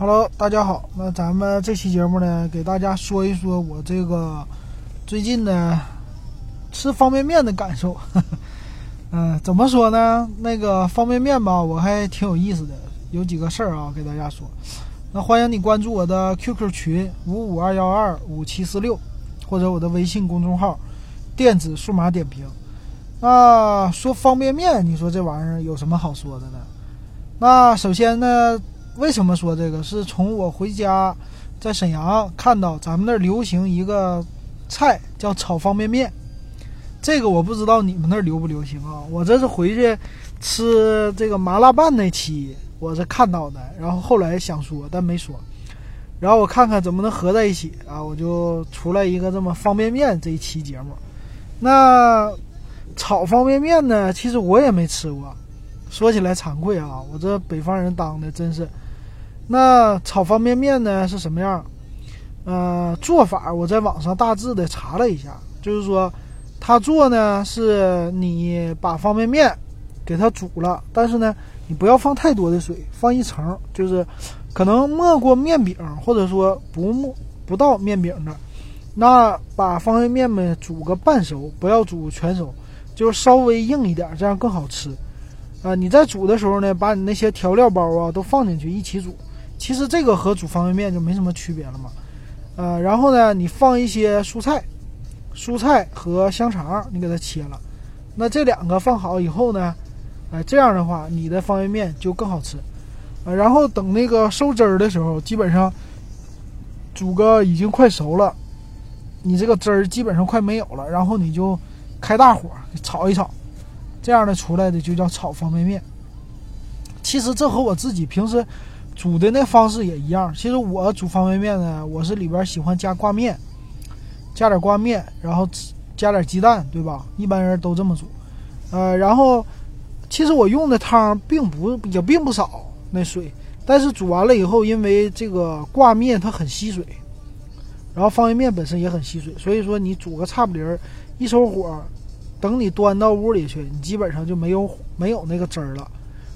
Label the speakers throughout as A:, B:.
A: Hello，大家好。那咱们这期节目呢，给大家说一说我这个最近呢吃方便面的感受。嗯，怎么说呢？那个方便面吧，我还挺有意思的，有几个事儿啊，给大家说。那欢迎你关注我的 QQ 群五五二幺二五七四六，或者我的微信公众号“电子数码点评”。那说方便面，你说这玩意儿有什么好说的呢？那首先呢？为什么说这个？是从我回家在沈阳看到咱们那儿流行一个菜叫炒方便面，这个我不知道你们那儿流不流行啊？我这是回去吃这个麻辣拌那期我是看到的，然后后来想说但没说，然后我看看怎么能合在一起啊，我就出来一个这么方便面这一期节目。那炒方便面呢？其实我也没吃过，说起来惭愧啊，我这北方人当的真是。那炒方便面呢是什么样？呃，做法我在网上大致的查了一下，就是说，他做呢是你把方便面给它煮了，但是呢你不要放太多的水，放一层，就是可能没过面饼，或者说不没不到面饼的，那把方便面们煮个半熟，不要煮全熟，就是稍微硬一点，这样更好吃。啊，你在煮的时候呢，把你那些调料包啊都放进去一起煮。其实这个和煮方便面就没什么区别了嘛，呃，然后呢，你放一些蔬菜，蔬菜和香肠，你给它切了，那这两个放好以后呢，哎，这样的话，你的方便面就更好吃，呃，然后等那个收汁儿的时候，基本上煮个已经快熟了，你这个汁儿基本上快没有了，然后你就开大火炒一炒，这样的出来的就叫炒方便面。其实这和我自己平时。煮的那方式也一样。其实我煮方便面呢，我是里边喜欢加挂面，加点挂面，然后加点鸡蛋，对吧？一般人都这么煮。呃，然后其实我用的汤并不也并不少，那水，但是煮完了以后，因为这个挂面它很吸水，然后方便面本身也很吸水，所以说你煮个差不离儿，一收火，等你端到屋里去，你基本上就没有没有那个汁儿了。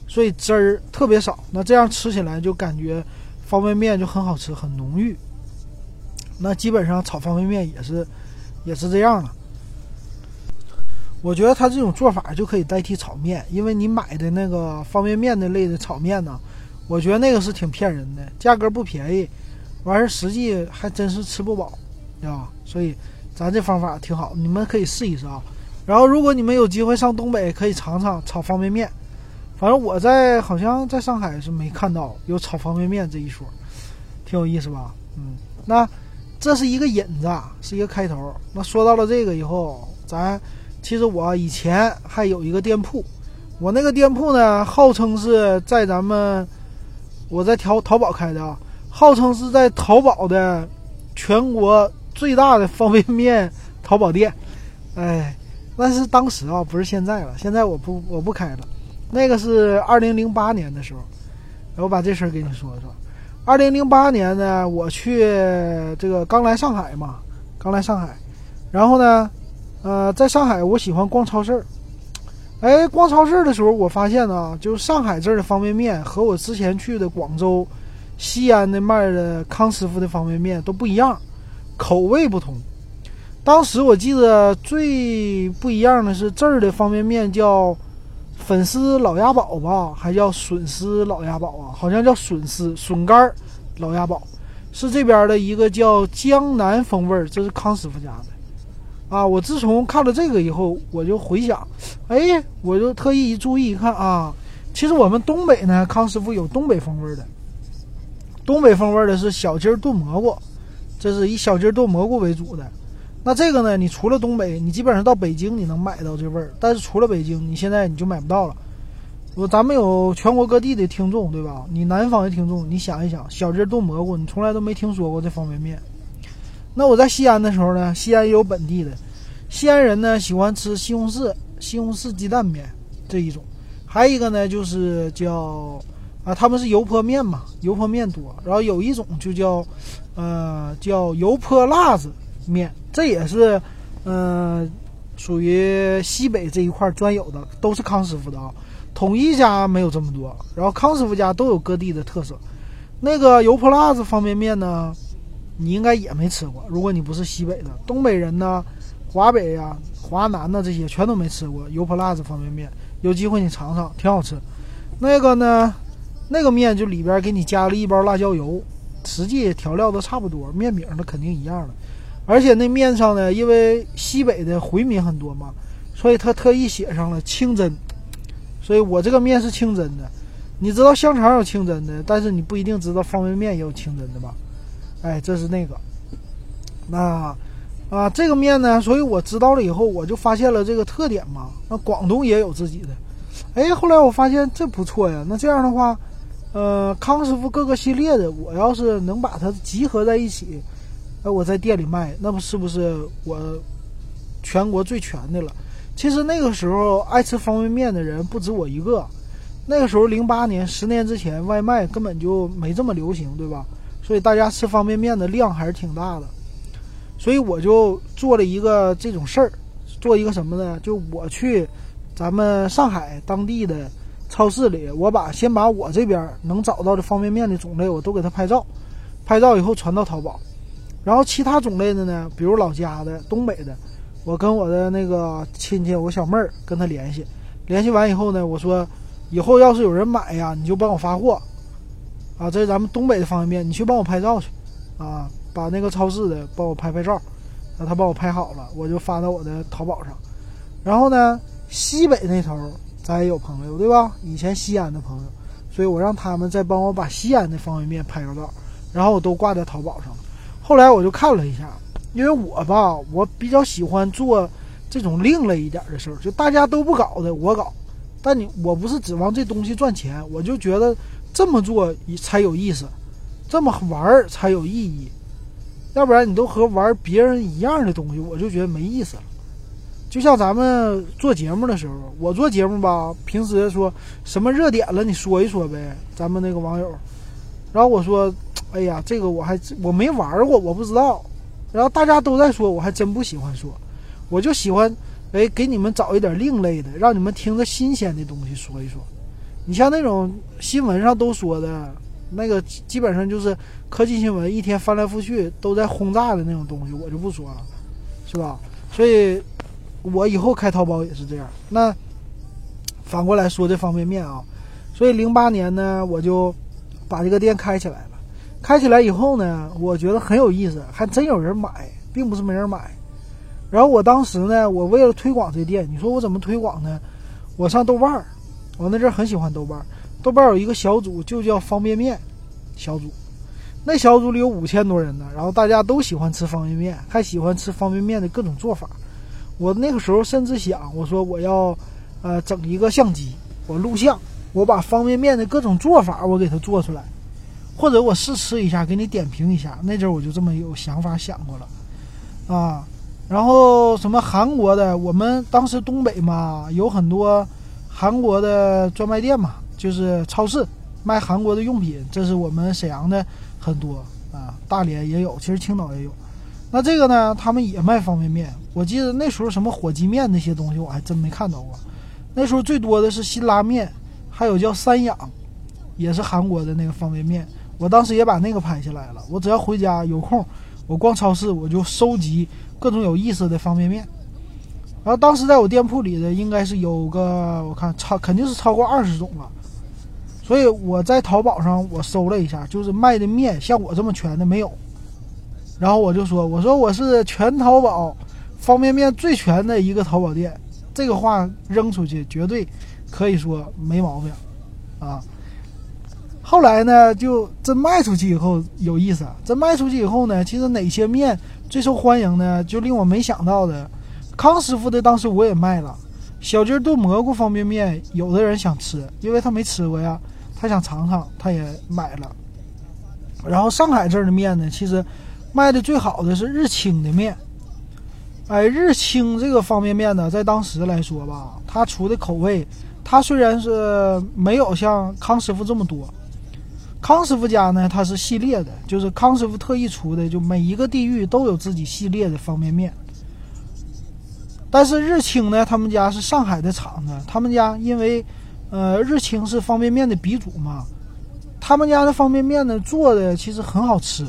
A: 所以汁儿特别少，那这样吃起来就感觉方便面就很好吃，很浓郁。那基本上炒方便面也是也是这样了。我觉得它这种做法就可以代替炒面，因为你买的那个方便面的类的炒面呢，我觉得那个是挺骗人的，价格不便宜，完事实际还真是吃不饱，对吧？所以咱这方法挺好，你们可以试一试啊。然后如果你们有机会上东北，可以尝尝炒方便面。反正我在好像在上海是没看到有炒方便面这一说，挺有意思吧？嗯，那这是一个引子，是一个开头。那说到了这个以后，咱其实我以前还有一个店铺，我那个店铺呢，号称是在咱们我在淘淘宝开的啊，号称是在淘宝的全国最大的方便面淘宝店。哎，但是当时啊，不是现在了，现在我不我不开了。那个是二零零八年的时候，我把这事儿给你说说。二零零八年呢，我去这个刚来上海嘛，刚来上海，然后呢，呃，在上海我喜欢逛超市儿。哎，逛超市的时候，我发现呢，就是上海这儿的方便面和我之前去的广州、西安的卖的康师傅的方便面都不一样，口味不同。当时我记得最不一样的是这儿的方便面叫。粉丝老鸭宝吧，还叫笋丝老鸭宝啊？好像叫笋丝笋干老鸭宝，是这边的一个叫江南风味儿，这是康师傅家的啊。我自从看了这个以后，我就回想，哎，我就特意一注意一看啊，其实我们东北呢，康师傅有东北风味的，东北风味的是小鸡炖蘑菇，这是以小鸡炖蘑菇为主的。那这个呢？你除了东北，你基本上到北京你能买到这味儿，但是除了北京，你现在你就买不到了。我咱们有全国各地的听众，对吧？你南方的听众，你想一想，小鸡炖蘑菇，你从来都没听说过这方便面。那我在西安的时候呢，西安也有本地的，西安人呢喜欢吃西红柿西红柿鸡蛋面这一种，还有一个呢就是叫啊，他们是油泼面嘛，油泼面多，然后有一种就叫呃叫油泼辣子面。这也是，嗯，属于西北这一块专有的，都是康师傅的啊。统一家没有这么多，然后康师傅家都有各地的特色。那个油泼辣子方便面呢，你应该也没吃过。如果你不是西北的，东北人呢，华北呀、华南的这些全都没吃过油泼辣子方便面。有机会你尝尝，挺好吃。那个呢，那个面就里边给你加了一包辣椒油，实际调料都差不多，面饼那肯定一样的。而且那面上呢，因为西北的回民很多嘛，所以他特意写上了清真。所以我这个面是清真的。你知道香肠有清真的，但是你不一定知道方便面也有清真的吧？哎，这是那个。那啊，这个面呢，所以我知道了以后，我就发现了这个特点嘛。那广东也有自己的。哎，后来我发现这不错呀。那这样的话，呃，康师傅各个系列的，我要是能把它集合在一起，哎，我在店里卖，那不是不是我全国最全的了？其实那个时候爱吃方便面的人不止我一个。那个时候，零八年，十年之前，外卖根本就没这么流行，对吧？所以大家吃方便面的量还是挺大的。所以我就做了一个这种事儿，做一个什么呢？就我去咱们上海当地的超市里，我把先把我这边能找到的方便面的种类我都给他拍照，拍照以后传到淘宝。然后其他种类的呢，比如老家的、东北的，我跟我的那个亲戚，我小妹儿跟他联系，联系完以后呢，我说。以后要是有人买呀，你就帮我发货，啊，这是咱们东北的方便面，你去帮我拍照去，啊，把那个超市的帮我拍拍照，让他帮我拍好了，我就发到我的淘宝上。然后呢，西北那头咱也有朋友，对吧？以前西安的朋友，所以我让他们再帮我把西安的方便面拍个照，然后我都挂在淘宝上了。后来我就看了一下，因为我吧，我比较喜欢做这种另类一点的事儿，就大家都不搞的，我搞。但你我不是指望这东西赚钱，我就觉得这么做才有意思，这么玩儿才有意义。要不然你都和玩别人一样的东西，我就觉得没意思了。就像咱们做节目的时候，我做节目吧，平时说什么热点了，你说一说呗。咱们那个网友，然后我说，哎呀，这个我还我没玩过，我不知道。然后大家都在说，我还真不喜欢说，我就喜欢。哎，给你们找一点另类的，让你们听着新鲜的东西说一说。你像那种新闻上都说的，那个基本上就是科技新闻，一天翻来覆去都在轰炸的那种东西，我就不说了，是吧？所以，我以后开淘宝也是这样。那反过来说这方便面啊，所以零八年呢，我就把这个店开起来了。开起来以后呢，我觉得很有意思，还真有人买，并不是没人买。然后我当时呢，我为了推广这店，你说我怎么推广呢？我上豆瓣儿，我那阵很喜欢豆瓣儿，豆瓣儿有一个小组就叫方便面小组，那小组里有五千多人呢。然后大家都喜欢吃方便面，还喜欢吃方便面的各种做法。我那个时候甚至想，我说我要，呃，整一个相机，我录像，我把方便面的各种做法我给它做出来，或者我试吃一下，给你点评一下。那阵儿我就这么有想法想过了，啊。然后什么韩国的，我们当时东北嘛，有很多韩国的专卖店嘛，就是超市卖韩国的用品。这是我们沈阳的很多啊，大连也有，其实青岛也有。那这个呢，他们也卖方便面。我记得那时候什么火鸡面那些东西，我还真没看到过。那时候最多的是辛拉面，还有叫三养，也是韩国的那个方便面。我当时也把那个拍下来了。我只要回家有空，我逛超市，我就收集。各种有意思的方便面，然后当时在我店铺里的应该是有个，我看超肯定是超过二十种了，所以我在淘宝上我搜了一下，就是卖的面像我这么全的没有，然后我就说，我说我是全淘宝方便面最全的一个淘宝店，这个话扔出去绝对可以说没毛病，啊，后来呢就真卖出去以后有意思，真卖出去以后呢，其实哪些面。最受欢迎呢，就令我没想到的，康师傅的当时我也卖了，小鸡炖蘑菇方便面，有的人想吃，因为他没吃过呀，他想尝尝，他也买了。然后上海这儿的面呢，其实卖的最好的是日清的面。哎，日清这个方便面呢，在当时来说吧，它出的口味，它虽然是没有像康师傅这么多。康师傅家呢，它是系列的，就是康师傅特意出的，就每一个地域都有自己系列的方便面。但是日清呢，他们家是上海的厂子，他们家因为，呃，日清是方便面的鼻祖嘛，他们家的方便面呢做的其实很好吃，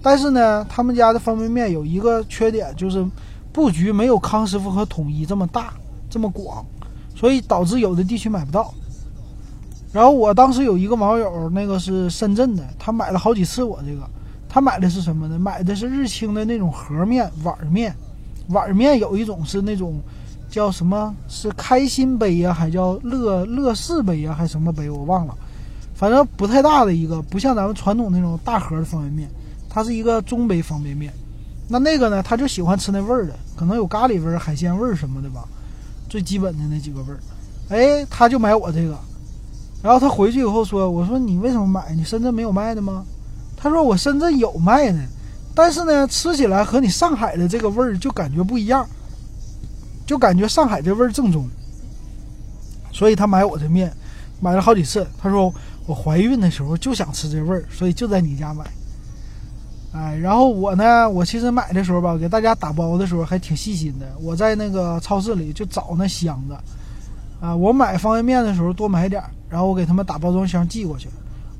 A: 但是呢，他们家的方便面有一个缺点，就是布局没有康师傅和统一这么大这么广，所以导致有的地区买不到。然后我当时有一个网友，那个是深圳的，他买了好几次我这个，他买的是什么呢？买的是日清的那种盒面碗面，碗面有一种是那种叫什么是开心杯呀，还叫乐乐事杯呀，还什么杯我忘了。反正不太大的一个，不像咱们传统那种大盒的方便面，它是一个中杯方便面。那那个呢，他就喜欢吃那味儿的，可能有咖喱味儿、海鲜味儿什么的吧，最基本的那几个味儿。哎，他就买我这个，然后他回去以后说：“我说你为什么买？你深圳没有卖的吗？”他说：“我深圳有卖的，但是呢，吃起来和你上海的这个味儿就感觉不一样，就感觉上海这味儿正宗。”所以他买我的面，买了好几次。他说。我怀孕的时候就想吃这味儿，所以就在你家买。哎，然后我呢，我其实买的时候吧，给大家打包的时候还挺细心的。我在那个超市里就找那箱子，啊，我买方便面的时候多买点，然后我给他们打包装箱寄过去。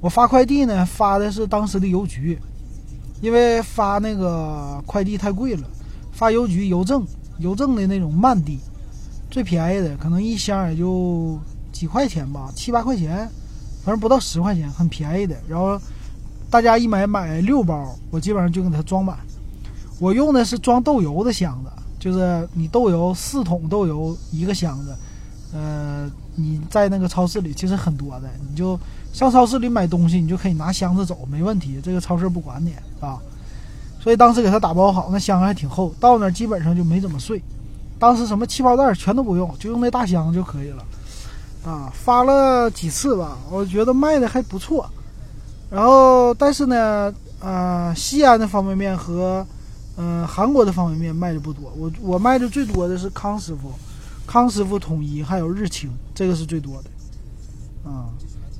A: 我发快递呢，发的是当时的邮局，因为发那个快递太贵了，发邮局邮政，邮政的那种慢递，最便宜的可能一箱也就几块钱吧，七八块钱。反正不到十块钱，很便宜的。然后大家一买买六包，我基本上就给它装满。我用的是装豆油的箱子，就是你豆油四桶豆油一个箱子。呃，你在那个超市里其实很多的，你就上超市里买东西，你就可以拿箱子走，没问题。这个超市不管你啊。所以当时给他打包好，那箱子还挺厚，到那儿基本上就没怎么碎。当时什么气泡袋全都不用，就用那大箱就可以了。啊，发了几次吧，我觉得卖的还不错。然后，但是呢，呃，西安的方便面和，嗯，韩国的方便面卖的不多。我我卖的最多的是康师傅、康师傅统一还有日清，这个是最多的。啊，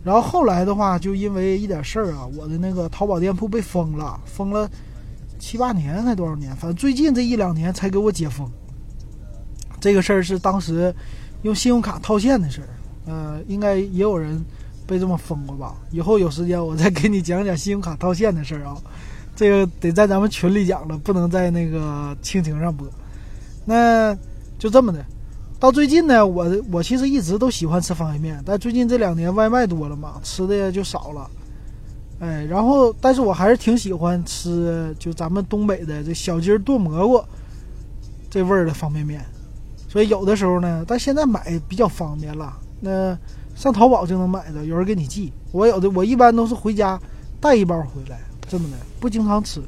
A: 然后后来的话，就因为一点事儿啊，我的那个淘宝店铺被封了，封了七八年还多少年，反正最近这一两年才给我解封。这个事儿是当时用信用卡套现的事儿。呃，应该也有人被这么封过吧？以后有时间我再给你讲讲信用卡套现的事儿啊。这个得在咱们群里讲了，不能在那个蜻蜓上播。那就这么的。到最近呢，我我其实一直都喜欢吃方便面，但最近这两年外卖多了嘛，吃的就少了。哎，然后但是我还是挺喜欢吃，就咱们东北的这小鸡炖蘑菇这味儿的方便面。所以有的时候呢，但现在买比较方便了。那上淘宝就能买的，有人给你寄。我有的，我一般都是回家带一包回来，这么的，不经常吃。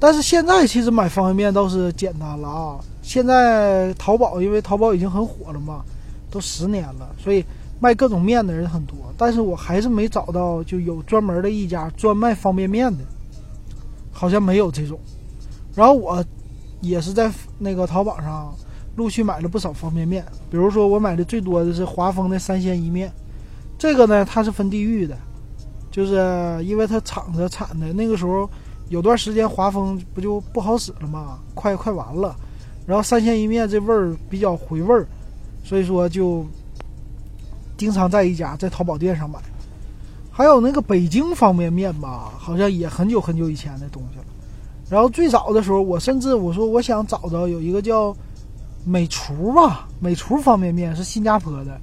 A: 但是现在其实买方便面倒是简单了啊！现在淘宝，因为淘宝已经很火了嘛，都十年了，所以卖各种面的人很多。但是我还是没找到就有专门的一家专卖方便面的，好像没有这种。然后我也是在那个淘宝上。陆续买了不少方便面，比如说我买的最多的是华丰的三鲜一面，这个呢它是分地域的，就是因为它厂子产的那个时候有段时间华丰不就不好使了嘛，快快完了，然后三鲜一面这味儿比较回味儿，所以说就经常在一家在淘宝店上买，还有那个北京方便面吧，好像也很久很久以前的东西了，然后最早的时候我甚至我说我想找着有一个叫。美厨吧，美厨方便面是新加坡的，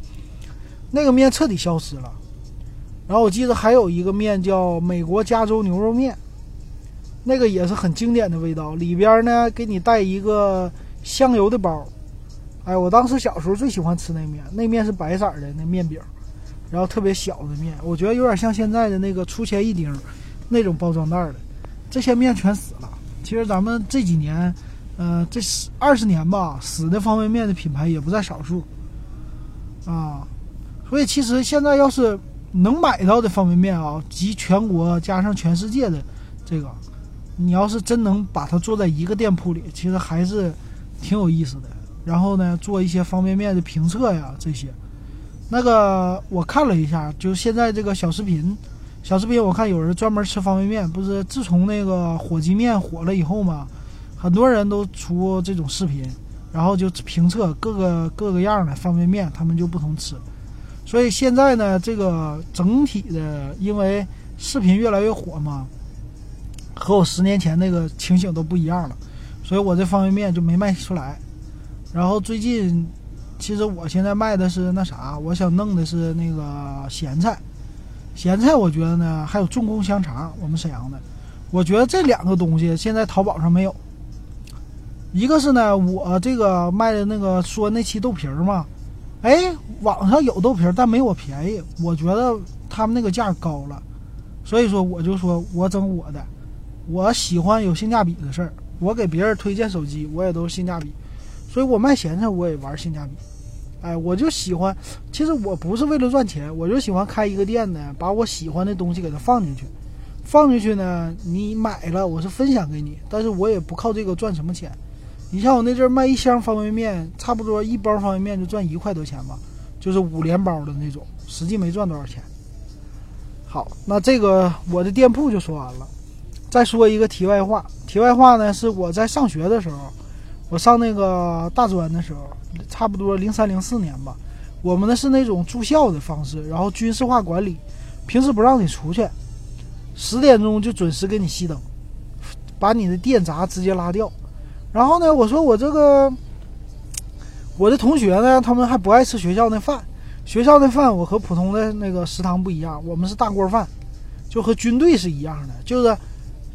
A: 那个面彻底消失了。然后我记得还有一个面叫美国加州牛肉面，那个也是很经典的味道，里边呢给你带一个香油的包。哎，我当时小时候最喜欢吃那面，那面是白色的那面饼，然后特别小的面，我觉得有点像现在的那个出钱一丁那种包装袋的。这些面全死了。其实咱们这几年。嗯，这十二十年吧，死的方便面的品牌也不在少数，啊，所以其实现在要是能买到的方便面啊，集全国加上全世界的这个，你要是真能把它做在一个店铺里，其实还是挺有意思的。然后呢，做一些方便面的评测呀，这些，那个我看了一下，就现在这个小视频，小视频我看有人专门吃方便面，不是自从那个火鸡面火了以后嘛。很多人都出这种视频，然后就评测各个各个样的方便面，他们就不同吃。所以现在呢，这个整体的，因为视频越来越火嘛，和我十年前那个情形都不一样了，所以我这方便面就没卖出来。然后最近，其实我现在卖的是那啥，我想弄的是那个咸菜。咸菜我觉得呢，还有重工香肠，我们沈阳的，我觉得这两个东西现在淘宝上没有。一个是呢，我这个卖的那个说那期豆皮儿嘛。哎，网上有豆皮儿，但没我便宜。我觉得他们那个价高了，所以说我就说我整我的。我喜欢有性价比的事儿，我给别人推荐手机，我也都是性价比。所以我卖咸菜，我也玩性价比。哎，我就喜欢，其实我不是为了赚钱，我就喜欢开一个店呢，把我喜欢的东西给它放进去。放进去呢，你买了，我是分享给你，但是我也不靠这个赚什么钱。你像我那阵卖一箱方便面，差不多一包方便面就赚一块多钱吧，就是五连包的那种，实际没赚多少钱。好，那这个我的店铺就说完了。再说一个题外话，题外话呢是我在上学的时候，我上那个大专的时候，差不多零三零四年吧，我们呢是那种住校的方式，然后军事化管理，平时不让你出去，十点钟就准时给你熄灯，把你的电闸直接拉掉。然后呢，我说我这个我的同学呢，他们还不爱吃学校那饭。学校的饭我和普通的那个食堂不一样，我们是大锅饭，就和军队是一样的。就是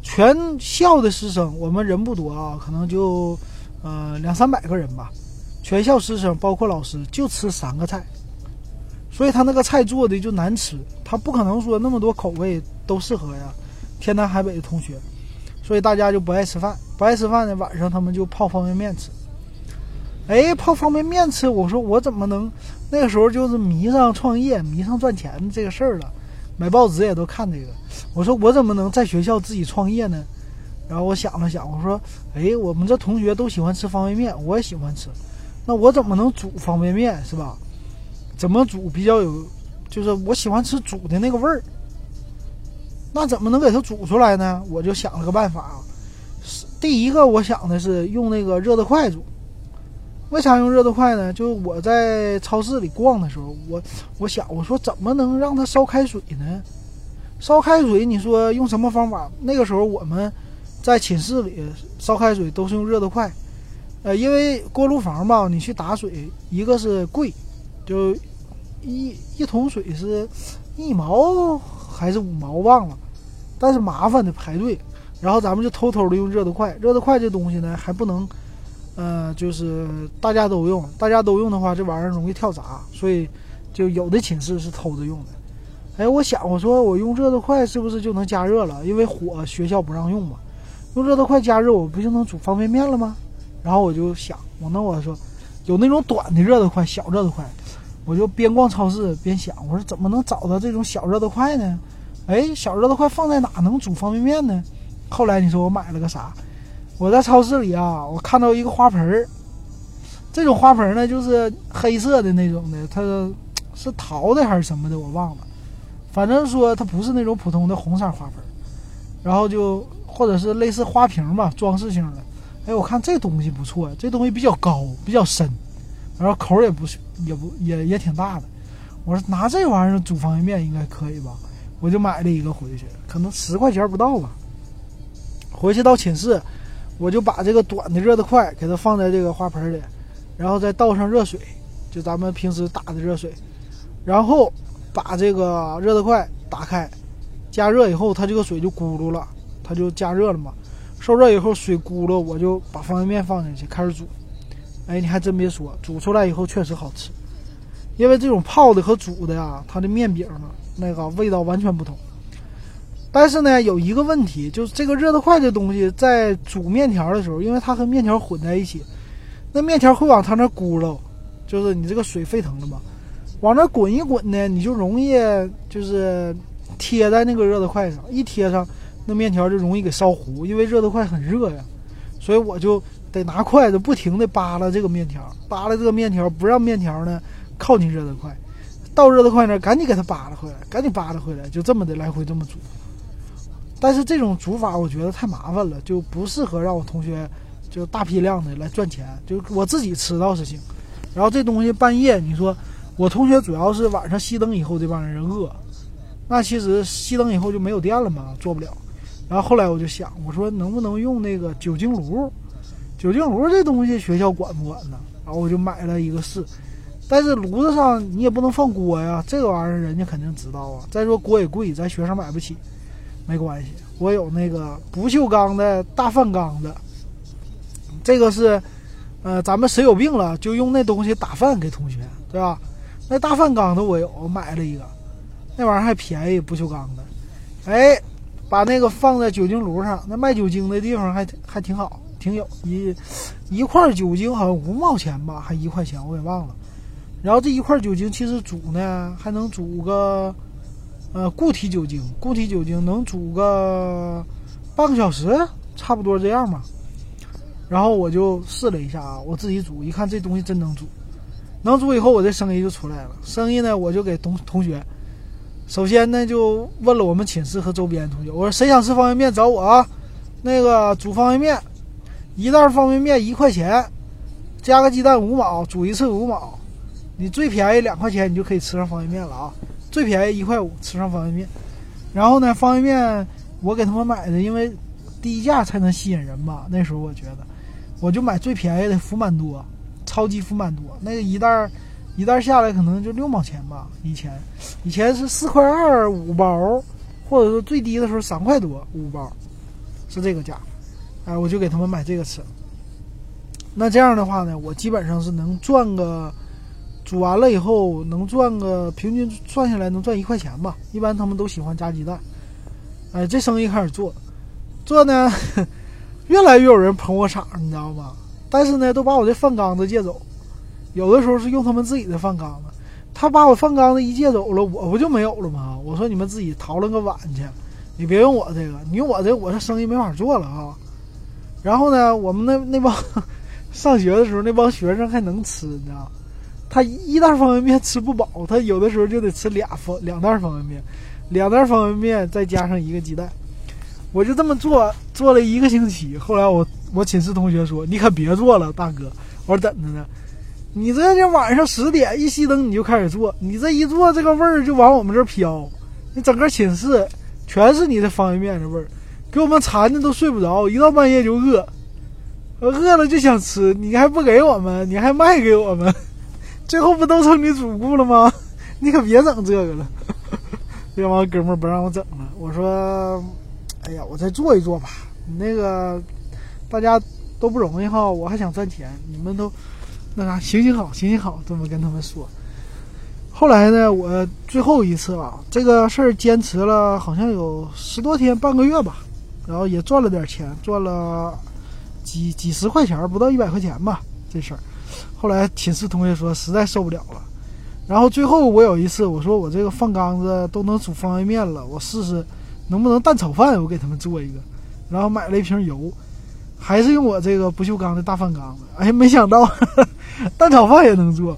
A: 全校的师生，我们人不多啊，可能就呃两三百个人吧。全校师生包括老师就吃三个菜，所以他那个菜做的就难吃，他不可能说那么多口味都适合呀。天南海北的同学。所以大家就不爱吃饭，不爱吃饭呢，晚上他们就泡方便面吃。哎，泡方便面吃，我说我怎么能？那个时候就是迷上创业、迷上赚钱这个事儿了，买报纸也都看这个。我说我怎么能在学校自己创业呢？然后我想了想，我说，哎，我们这同学都喜欢吃方便面，我也喜欢吃，那我怎么能煮方便面是吧？怎么煮比较有，就是我喜欢吃煮的那个味儿。那怎么能给它煮出来呢？我就想了个办法啊。第一个，我想的是用那个热得快煮。为啥用热得快呢？就是我在超市里逛的时候，我我想我说怎么能让它烧开水呢？烧开水，你说用什么方法？那个时候我们在寝室里烧开水都是用热得快。呃，因为锅炉房吧，你去打水，一个是贵，就一一桶水是一毛。还是五毛忘了，但是麻烦的排队，然后咱们就偷偷的用热得快。热得快这东西呢还不能，呃，就是大家都用，大家都用的话，这玩意儿容易跳闸，所以就有的寝室是偷着用的。哎，我想我说我用热得快是不是就能加热了？因为火学校不让用嘛，用热得快加热我不就能煮方便面了吗？然后我就想，我那我说有那种短的热得快，小热得快。我就边逛超市边想，我说怎么能找到这种小热得快呢？哎，小热得快放在哪能煮方便面呢？后来你说我买了个啥？我在超市里啊，我看到一个花盆儿，这种花盆呢就是黑色的那种的，它是陶的还是什么的，我忘了。反正说它不是那种普通的红色花盆，然后就或者是类似花瓶吧，装饰性的。哎，我看这东西不错，这东西比较高，比较深。然后口也不，也不也也挺大的。我说拿这玩意儿煮方便面应该可以吧？我就买了一个回去，可能十块钱不到吧。回去到寝室，我就把这个短的热得快给它放在这个花盆里，然后再倒上热水，就咱们平时打的热水，然后把这个热得快打开，加热以后它这个水就咕噜了，它就加热了嘛。受热以后水咕噜，我就把方便面放进去开始煮。哎，你还真别说，煮出来以后确实好吃，因为这种泡的和煮的呀，它的面饼呢，那个味道完全不同。但是呢，有一个问题，就是这个热得快的东西在煮面条的时候，因为它和面条混在一起，那面条会往它那咕噜，就是你这个水沸腾了嘛，往那滚一滚呢，你就容易就是贴在那个热的快上，一贴上，那面条就容易给烧糊，因为热的快很热呀，所以我就。得拿筷子不停地扒拉这个面条，扒拉这个面条，不让面条呢靠近热的快，到热的快那赶紧给它扒拉回来，赶紧扒拉回来，就这么的来回这么煮。但是这种煮法我觉得太麻烦了，就不适合让我同学就大批量的来赚钱，就我自己吃倒是行。然后这东西半夜你说我同学主要是晚上熄灯以后这帮人饿，那其实熄灯以后就没有电了嘛，做不了。然后后来我就想，我说能不能用那个酒精炉？酒精炉这东西学校管不管呢？然后我就买了一个试。但是炉子上你也不能放锅呀，这个玩意儿人家肯定知道啊。再说锅也贵，咱学生买不起，没关系，我有那个不锈钢的大饭缸的，这个是，呃，咱们谁有病了就用那东西打饭给同学，对吧？那大饭缸的我有，我买了一个，那玩意儿还便宜，不锈钢的。哎，把那个放在酒精炉上，那卖酒精的地方还还挺好，挺有一一块酒精好像五毛钱吧，还一块钱我给忘了。然后这一块酒精其实煮呢还能煮个，呃，固体酒精，固体酒精能煮个半个小时，差不多这样吧。然后我就试了一下啊，我自己煮，一看这东西真能煮，能煮以后我这生意就出来了。生意呢，我就给同同学，首先呢就问了我们寝室和周边同学，我说谁想吃方便面找我啊？那个煮方便面，一袋方便面一块钱，加个鸡蛋五毛，煮一次五毛。你最便宜两块钱，你就可以吃上方便面了啊！最便宜一块五吃上方便面，然后呢，方便面我给他们买的，因为低价才能吸引人嘛。那时候我觉得，我就买最便宜的福满多，超级福满多，那个一袋儿一袋儿下来可能就六毛钱吧。以前以前是四块二五包，或者说最低的时候三块多五包，是这个价。哎，我就给他们买这个吃。那这样的话呢，我基本上是能赚个。煮完了以后能赚个平均算下来能赚一块钱吧，一般他们都喜欢加鸡蛋。哎，这生意开始做，做呢，越来越有人捧我场，你知道吗？但是呢，都把我这饭缸子借走，有的时候是用他们自己的饭缸子，他把我饭缸子一借走了，我不就没有了吗？我说你们自己淘了个碗去，你别用我这个，你用我这我这生意没法做了啊。然后呢，我们那那帮 上学的时候那帮学生还能吃，你知道。他一袋方便面吃不饱，他有的时候就得吃俩方两袋方便面，两袋方便面再加上一个鸡蛋，我就这么做做了一个星期。后来我我寝室同学说：“你可别做了，大哥。”我说：“怎的呢？你这就晚上十点一熄灯你就开始做，你这一做这个味儿就往我们这儿飘，你整个寝室全是你的方便面的味儿，给我们馋的都睡不着，一到半夜就饿，饿了就想吃，你还不给我们，你还卖给我们。”最后不都成你主顾了吗？你可别整这个了。这帮哥们儿不让我整了，我说：“哎呀，我再做一做吧。你那个大家都不容易哈，我还想赚钱。你们都那啥，行行好，行行好，这么跟他们说。后来呢，我最后一次啊，这个事儿坚持了好像有十多天，半个月吧，然后也赚了点钱，赚了几几十块钱，不到一百块钱吧，这事儿。”后来寝室同学说实在受不了了，然后最后我有一次我说我这个饭缸子都能煮方便面了，我试试能不能蛋炒饭，我给他们做一个，然后买了一瓶油，还是用我这个不锈钢的大饭缸子，哎，没想到 蛋炒饭也能做，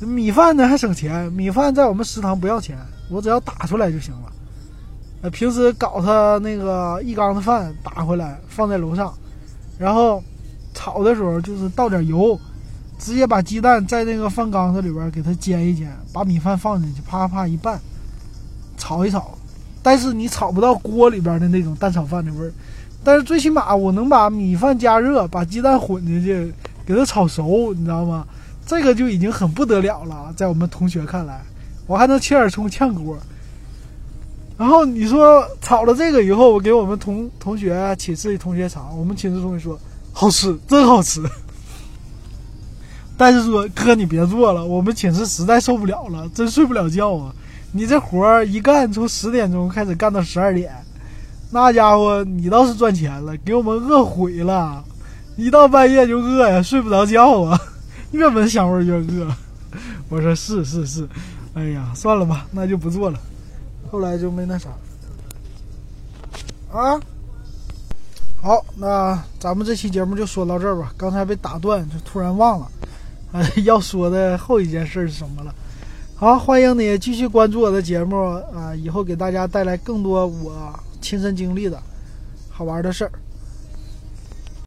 A: 米饭呢还省钱，米饭在我们食堂不要钱，我只要打出来就行了，呃，平时搞他那个一缸子饭打回来放在楼上，然后炒的时候就是倒点油。直接把鸡蛋在那个饭缸子里边给它煎一煎，把米饭放进去，啪啪一拌，炒一炒。但是你炒不到锅里边的那种蛋炒饭的味儿。但是最起码我能把米饭加热，把鸡蛋混进去，给它炒熟，你知道吗？这个就已经很不得了了，在我们同学看来，我还能切点葱炝锅。然后你说炒了这个以后，我给我们同同学寝室的同学尝，我们寝室同学说好吃，真好吃。但是说哥，你别做了，我们寝室实在受不了了，真睡不了觉啊！你这活儿一干，从十点钟开始干到十二点，那家伙你倒是赚钱了，给我们饿毁了，一到半夜就饿呀，睡不着觉啊，越闻香味越饿。我说是是是，哎呀，算了吧，那就不做了。后来就没那啥。啊，好，那咱们这期节目就说到这儿吧。刚才被打断，就突然忘了。要说的后一件事是什么了？好，欢迎你继续关注我的节目啊！以后给大家带来更多我亲身经历的好玩的事儿。